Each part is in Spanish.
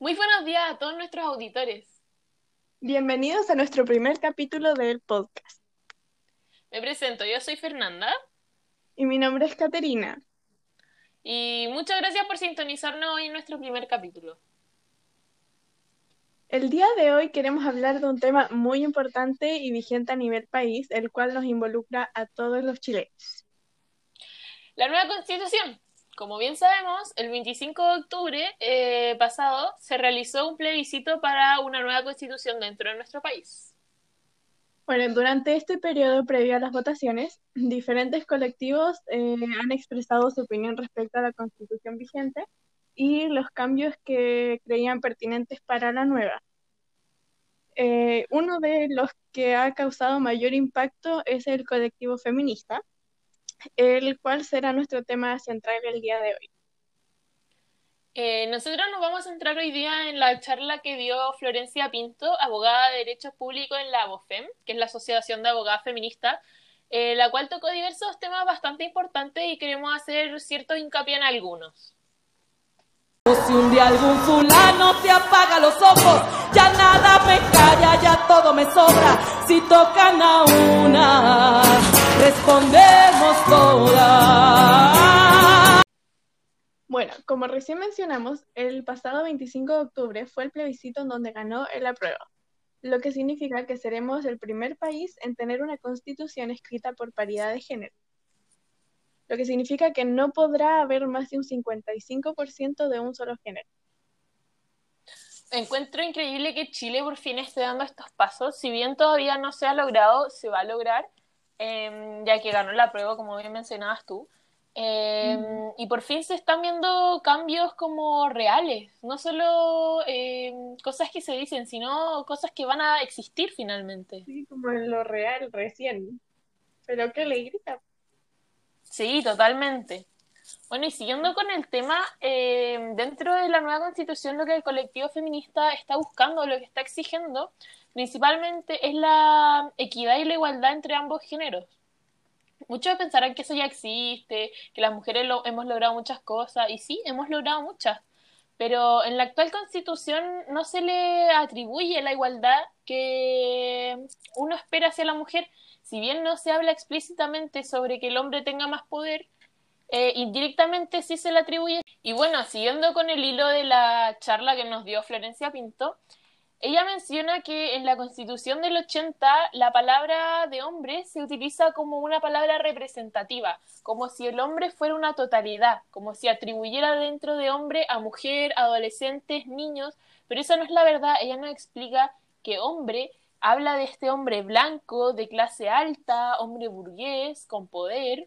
Muy buenos días a todos nuestros auditores. Bienvenidos a nuestro primer capítulo del podcast. Me presento, yo soy Fernanda. Y mi nombre es Caterina. Y muchas gracias por sintonizarnos hoy en nuestro primer capítulo. El día de hoy queremos hablar de un tema muy importante y vigente a nivel país, el cual nos involucra a todos los chilenos. La nueva constitución. Como bien sabemos, el 25 de octubre eh, pasado se realizó un plebiscito para una nueva constitución dentro de nuestro país. Bueno, durante este periodo previo a las votaciones, diferentes colectivos eh, han expresado su opinión respecto a la constitución vigente y los cambios que creían pertinentes para la nueva. Eh, uno de los que ha causado mayor impacto es el colectivo feminista, el cual será nuestro tema central el día de hoy. Eh, nosotros nos vamos a centrar hoy día en la charla que dio Florencia Pinto, abogada de Derechos Públicos en la ABOFEM, que es la Asociación de Abogadas Feministas, eh, la cual tocó diversos temas bastante importantes y queremos hacer cierto hincapié en algunos. Si un día algún fulano te apaga los ojos, ya nada me calla, ya todo me sobra. Si tocan a una, respondemos todas. Bueno, como recién mencionamos, el pasado 25 de octubre fue el plebiscito en donde ganó el apruebo, lo que significa que seremos el primer país en tener una constitución escrita por paridad de género lo que significa que no podrá haber más de un 55% de un solo género. Encuentro increíble que Chile por fin esté dando estos pasos, si bien todavía no se ha logrado, se va a lograr, em, ya que ganó la prueba, como bien mencionabas tú. Em, mm. Y por fin se están viendo cambios como reales, no solo em, cosas que se dicen, sino cosas que van a existir finalmente. Sí, como en lo real recién. Pero qué alegría. Sí, totalmente. Bueno, y siguiendo con el tema, eh, dentro de la nueva constitución lo que el colectivo feminista está buscando, lo que está exigiendo, principalmente es la equidad y la igualdad entre ambos géneros. Muchos pensarán que eso ya existe, que las mujeres lo, hemos logrado muchas cosas, y sí, hemos logrado muchas, pero en la actual constitución no se le atribuye la igualdad que uno espera hacia la mujer, si bien no se habla explícitamente sobre que el hombre tenga más poder, eh, indirectamente sí se le atribuye. Y bueno, siguiendo con el hilo de la charla que nos dio Florencia Pinto, ella menciona que en la Constitución del 80 la palabra de hombre se utiliza como una palabra representativa, como si el hombre fuera una totalidad, como si atribuyera dentro de hombre a mujer, adolescentes, niños, pero esa no es la verdad, ella nos explica que hombre habla de este hombre blanco, de clase alta, hombre burgués, con poder,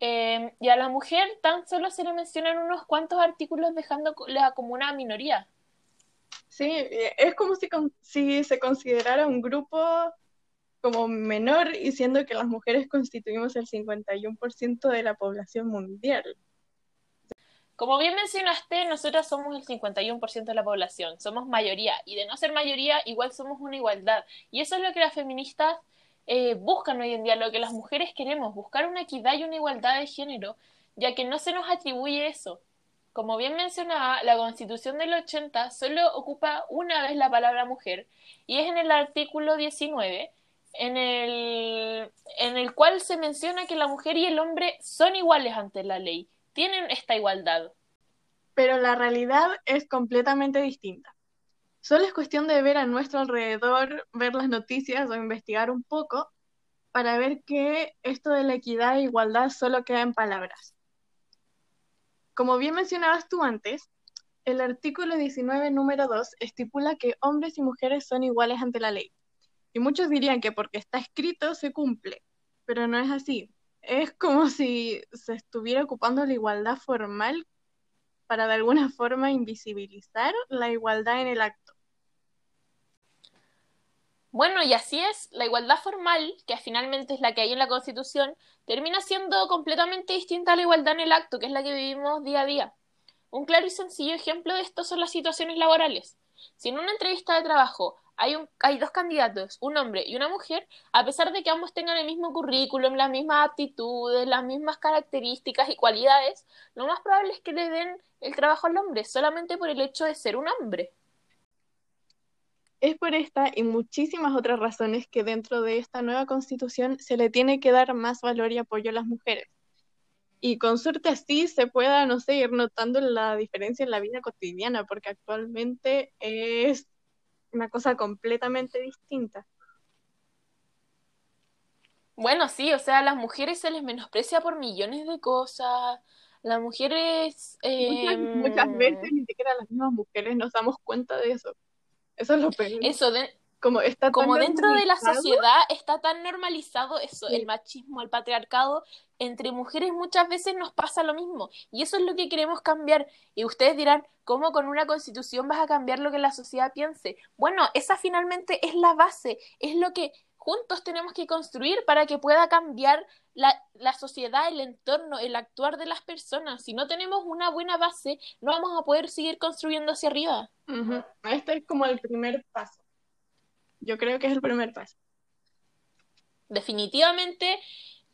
em, y a la mujer tan solo se le mencionan unos cuantos artículos dejándola como una minoría. Sí, eh, es como si, si se considerara un grupo como menor y siendo que las mujeres constituimos el 51% de la población mundial. Como bien mencionaste, nosotras somos el 51% de la población, somos mayoría, y de no ser mayoría, igual somos una igualdad. Y eso es lo que las feministas eh, buscan hoy en día, lo que las mujeres queremos, buscar una equidad y una igualdad de género, ya que no se nos atribuye eso. Como bien mencionaba, la Constitución del 80 solo ocupa una vez la palabra mujer, y es en el artículo 19, en el, en el cual se menciona que la mujer y el hombre son iguales ante la ley tienen esta igualdad. Pero la realidad es completamente distinta. Solo es cuestión de ver a nuestro alrededor, ver las noticias o investigar un poco para ver que esto de la equidad e igualdad solo queda en palabras. Como bien mencionabas tú antes, el artículo 19, número 2, estipula que hombres y mujeres son iguales ante la ley. Y muchos dirían que porque está escrito se cumple, pero no es así es como si se estuviera ocupando la igualdad formal para de alguna forma invisibilizar la igualdad en el acto. Bueno, y así es, la igualdad formal, que finalmente es la que hay en la Constitución, termina siendo completamente distinta a la igualdad en el acto, que es la que vivimos día a día. Un claro y sencillo ejemplo de esto son las situaciones laborales. Si en una entrevista de trabajo hay, un, hay dos candidatos, un hombre y una mujer, a pesar de que ambos tengan el mismo currículum, las mismas aptitudes, las mismas características y cualidades, lo más probable es que le den el trabajo al hombre solamente por el hecho de ser un hombre. Es por esta y muchísimas otras razones que dentro de esta nueva constitución se le tiene que dar más valor y apoyo a las mujeres. Y con suerte así se pueda, no sé, ir notando la diferencia en la vida cotidiana, porque actualmente es una cosa completamente distinta. Bueno, sí, o sea, a las mujeres se les menosprecia por millones de cosas. Las mujeres... Muchas, muchas em, veces ni siquiera las mismas mujeres nos damos cuenta de eso. Eso es lo peor. Eso, de- Como está tan como dentro de la sociedad está tan normalizado eso, Sí. el machismo, el patriarcado, entre mujeres muchas veces nos pasa lo mismo. Y eso es lo que queremos cambiar. Y ustedes dirán, ¿cómo con una constitución vas a cambiar lo que la sociedad piense? Bueno, esa finalmente es la base, es lo que juntos tenemos que construir para que pueda cambiar la, la sociedad, el entorno, el actuar de las personas. Si no tenemos una buena base, no vamos a poder seguir construyendo hacia arriba. Este es como el primer paso. Yo creo que es el primer paso. Definitivamente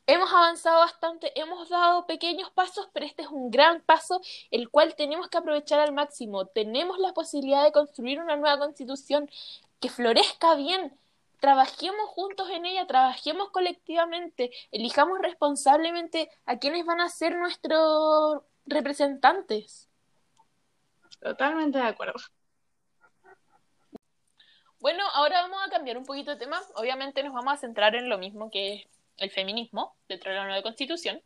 hemos avanzado bastante, hemos dado pequeños pasos, pero este es un gran paso el cual tenemos que aprovechar al máximo. Tenemos la posibilidad de construir una nueva constitución que florezca bien. Trabajemos juntos en ella, trabajemos colectivamente, elijamos responsablemente a quienes van a ser nuestros representantes. Totalmente de acuerdo. Bueno, ahora vamos a cambiar un poquito de tema. Obviamente nos vamos a centrar en lo mismo que es el feminismo dentro de la nueva constitución.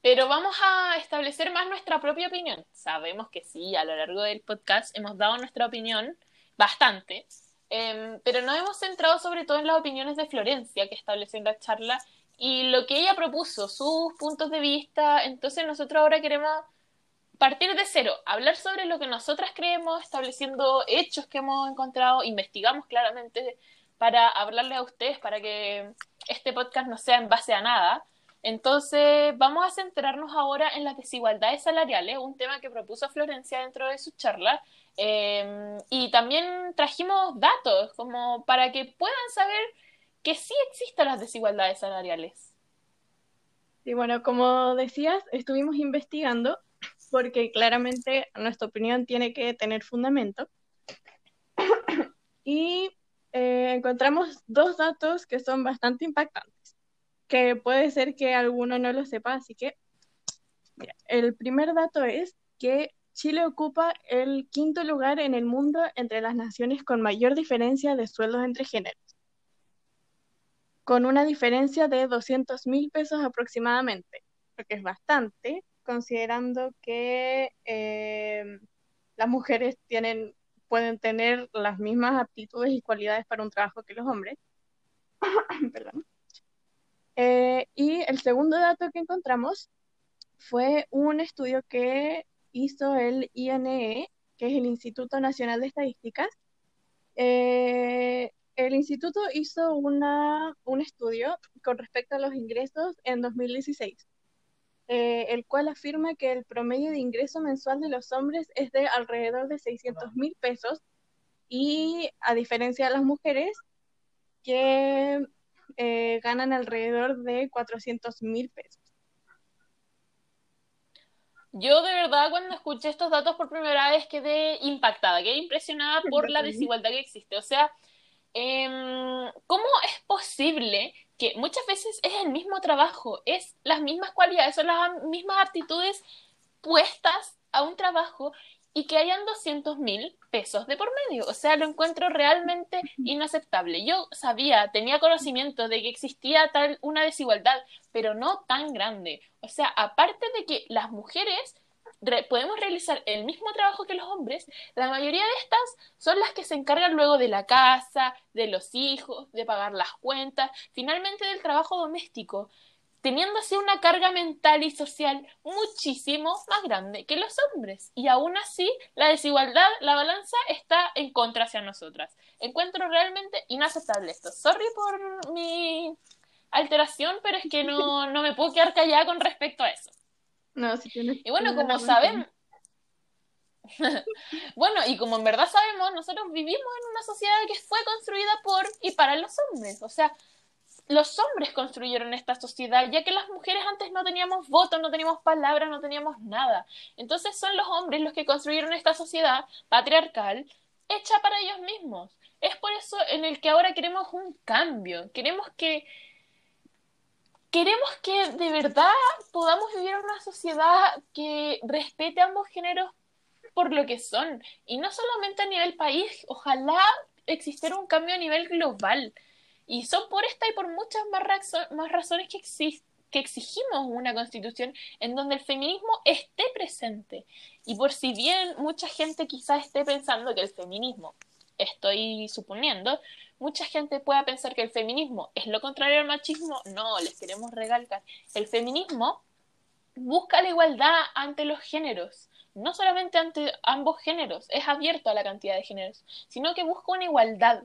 Pero vamos a establecer más nuestra propia opinión. Sabemos que sí, a lo largo del podcast hemos dado nuestra opinión bastante, em, pero nos hemos centrado sobre todo en las opiniones de Florencia que estableció en la charla y lo que ella propuso, sus puntos de vista. Entonces nosotros ahora queremos partir de cero, hablar sobre lo que nosotras creemos, estableciendo hechos que hemos encontrado, investigamos claramente para hablarles a ustedes, para que este podcast no sea en base a nada. Entonces, vamos a centrarnos ahora en las desigualdades salariales, un tema que propuso Florencia dentro de su charla. Eh, y también trajimos datos como para que puedan saber que sí existen las desigualdades salariales. Y bueno, como decías, estuvimos investigando porque claramente nuestra opinión tiene que tener fundamento. Y eh, encontramos dos datos que son bastante impactantes, que puede ser que alguno no lo sepa, así que mira, el primer dato es que Chile ocupa el quinto lugar en el mundo entre las naciones con mayor diferencia de sueldos entre géneros, con una diferencia de 200 mil pesos aproximadamente, lo que es bastante, considerando que eh, las mujeres tienen, pueden tener las mismas aptitudes y cualidades para un trabajo que los hombres. Eh, y el segundo dato que encontramos fue un estudio que hizo el INE, que es el Instituto Nacional de Estadísticas. Eh, el instituto hizo una, un estudio con respecto a los ingresos en 2016 eh, el cual afirma que el promedio de ingreso mensual de los hombres es de alrededor de 600 mil pesos y a diferencia de las mujeres que eh, ganan alrededor de 400 mil pesos. Yo de verdad cuando escuché estos datos por primera vez quedé impactada, quedé impresionada por la desigualdad que existe. O sea, em, ¿cómo es posible que muchas veces es el mismo trabajo, es las mismas cualidades, son las mismas aptitudes puestas a un trabajo y que hayan 200 mil pesos de por medio? O sea, lo encuentro realmente inaceptable. Yo sabía, tenía conocimiento de que existía tal una desigualdad, pero no tan grande. O sea, aparte de que las mujeres re- podemos realizar el mismo trabajo que los hombres, la mayoría de estas son las que se encargan luego de la casa, de los hijos, de pagar las cuentas, finalmente del trabajo doméstico, teniendo así una carga mental y social muchísimo más grande que los hombres. Y aún así, la desigualdad, la balanza está en contra hacia nosotras. Encuentro realmente inaceptable esto. Sorry por mi alteración, pero es que no, no me puedo quedar callada con respecto a eso. No, si tienes Y bueno, como saben, bueno, y como en verdad sabemos, nosotros vivimos en una sociedad que fue construida por y para los hombres. O sea, los hombres construyeron esta sociedad, ya que las mujeres antes no teníamos voto, no teníamos palabra, no teníamos nada. Entonces son los hombres los que construyeron esta sociedad patriarcal hecha para ellos mismos. Es por eso en el que ahora queremos un cambio. Queremos que queremos que de verdad podamos vivir en una sociedad que respete a ambos géneros por lo que son. Y no solamente a nivel país, ojalá existiera un cambio a nivel global. Y son por esta y por muchas más, razones que, que exigimos una constitución en donde el feminismo esté presente. Y por si bien mucha gente quizás esté pensando que el feminismo, estoy suponiendo, mucha gente pueda pensar que el feminismo es lo contrario al machismo, no, les queremos recalcar. El feminismo busca la igualdad ante los géneros, no solamente ante ambos géneros, es abierto a la cantidad de géneros, sino que busca una igualdad.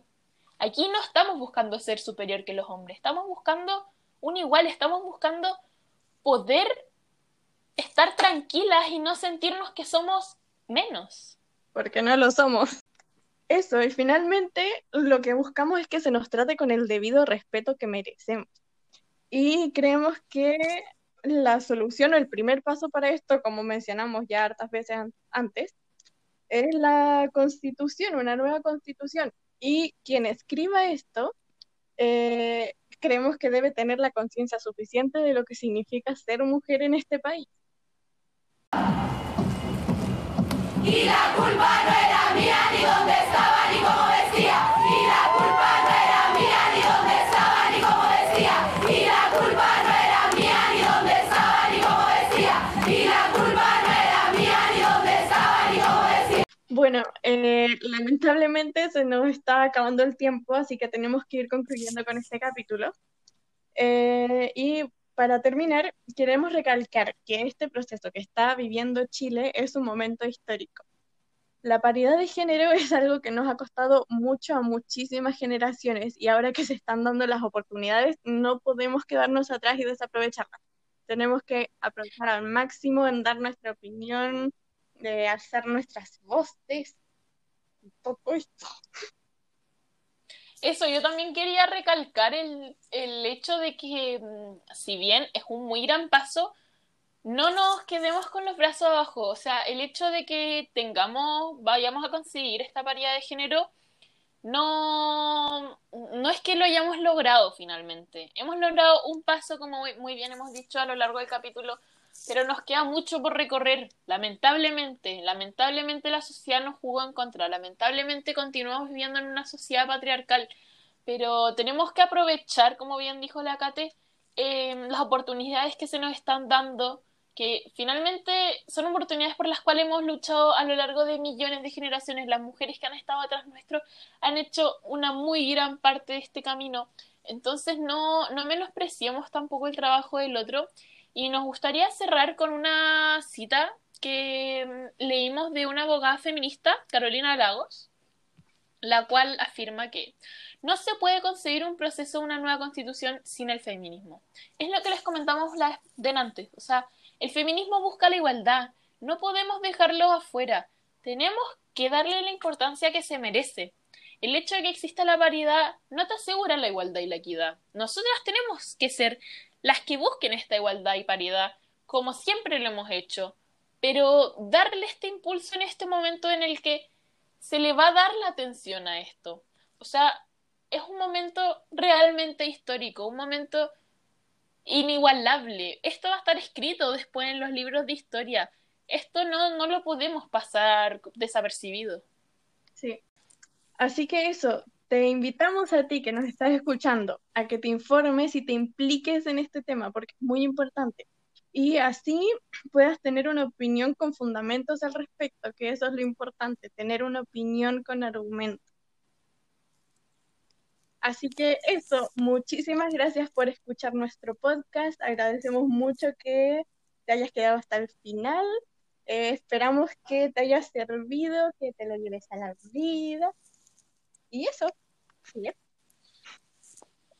Aquí no estamos buscando ser superior que los hombres, estamos buscando un igual, estamos buscando poder estar tranquilas y no sentirnos que somos menos. Porque no lo somos. Eso, y finalmente lo que buscamos es que se nos trate con el debido respeto que merecemos. Y creemos que la solución o el primer paso para esto, como mencionamos ya hartas veces antes, es la constitución, una nueva constitución. Y quien escriba esto, eh, creemos que debe tener la conciencia suficiente de lo que significa ser mujer en este país. Y la culpa no era mía, ni dónde Bueno, eh, lamentablemente se nos está acabando el tiempo, así que tenemos que ir concluyendo con este capítulo. Eh, y para terminar, queremos recalcar que este proceso que está viviendo Chile es un momento histórico. La paridad de género es algo que nos ha costado mucho a muchísimas generaciones y ahora que se están dando las oportunidades, no podemos quedarnos atrás y desaprovecharlas. Tenemos que aprovechar al máximo en dar nuestra opinión, de alzar nuestras voces, todo esto. Eso, yo también quería recalcar el, el hecho de que, mm, si bien es un muy gran paso, no nos quedemos con los brazos abajo. O sea, el hecho de que tengamos, vayamos a conseguir esta paridad de género, no, no es que lo hayamos logrado finalmente. Hemos logrado un paso, como muy bien hemos dicho a lo largo del capítulo, pero nos queda mucho por recorrer, lamentablemente. Lamentablemente la sociedad nos jugó en contra, lamentablemente continuamos viviendo en una sociedad patriarcal, pero tenemos que aprovechar, como bien dijo la Cate, em, las oportunidades que se nos están dando, que finalmente son oportunidades por las cuales hemos luchado a lo largo de millones de generaciones. Las mujeres que han estado atrás nuestro han hecho una muy gran parte de este camino. Entonces no, no menospreciemos tampoco el trabajo del otro y nos gustaría cerrar con una cita que mm, leímos de una abogada feminista, Carolina Lagos, la cual afirma que no se puede conseguir un proceso una nueva constitución sin el feminismo. Es lo que les comentamos la antes. O sea, el feminismo busca la igualdad. No podemos dejarlo afuera. Tenemos que darle la importancia que se merece. El hecho de que exista la paridad no te asegura la igualdad y la equidad. Nosotras tenemos que ser las que busquen esta igualdad y paridad, como siempre lo hemos hecho, pero darle este impulso en este momento en el que se le va a dar la atención a esto. O sea, es un momento realmente histórico, un momento inigualable. Esto va a estar escrito después en los libros de historia. Esto no, no lo podemos pasar desapercibido. Sí. Así que eso, te invitamos a ti que nos estás escuchando a que te informes y te impliques en este tema porque es muy importante. Y así puedas tener una opinión con fundamentos al respecto, que eso es lo importante, tener una opinión con argumentos. Así que eso, muchísimas gracias por escuchar nuestro podcast. Agradecemos mucho que te hayas quedado hasta el final. Eh, esperamos que te haya servido, que te lo lleves a la vida y eso.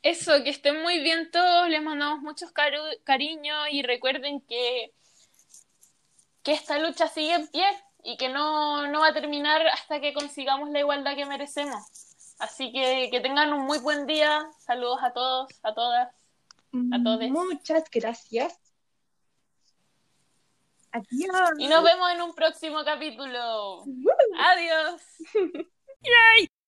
Eso, que estén muy bien todos, les mandamos muchos cariños y recuerden que, que esta lucha sigue en pie y que no, no va a terminar hasta que consigamos la igualdad que merecemos. Así que que tengan un muy buen día. Saludos a todos, a todas, a todos. Muchas gracias. Adiós. Y nos vemos en un próximo capítulo. Adiós.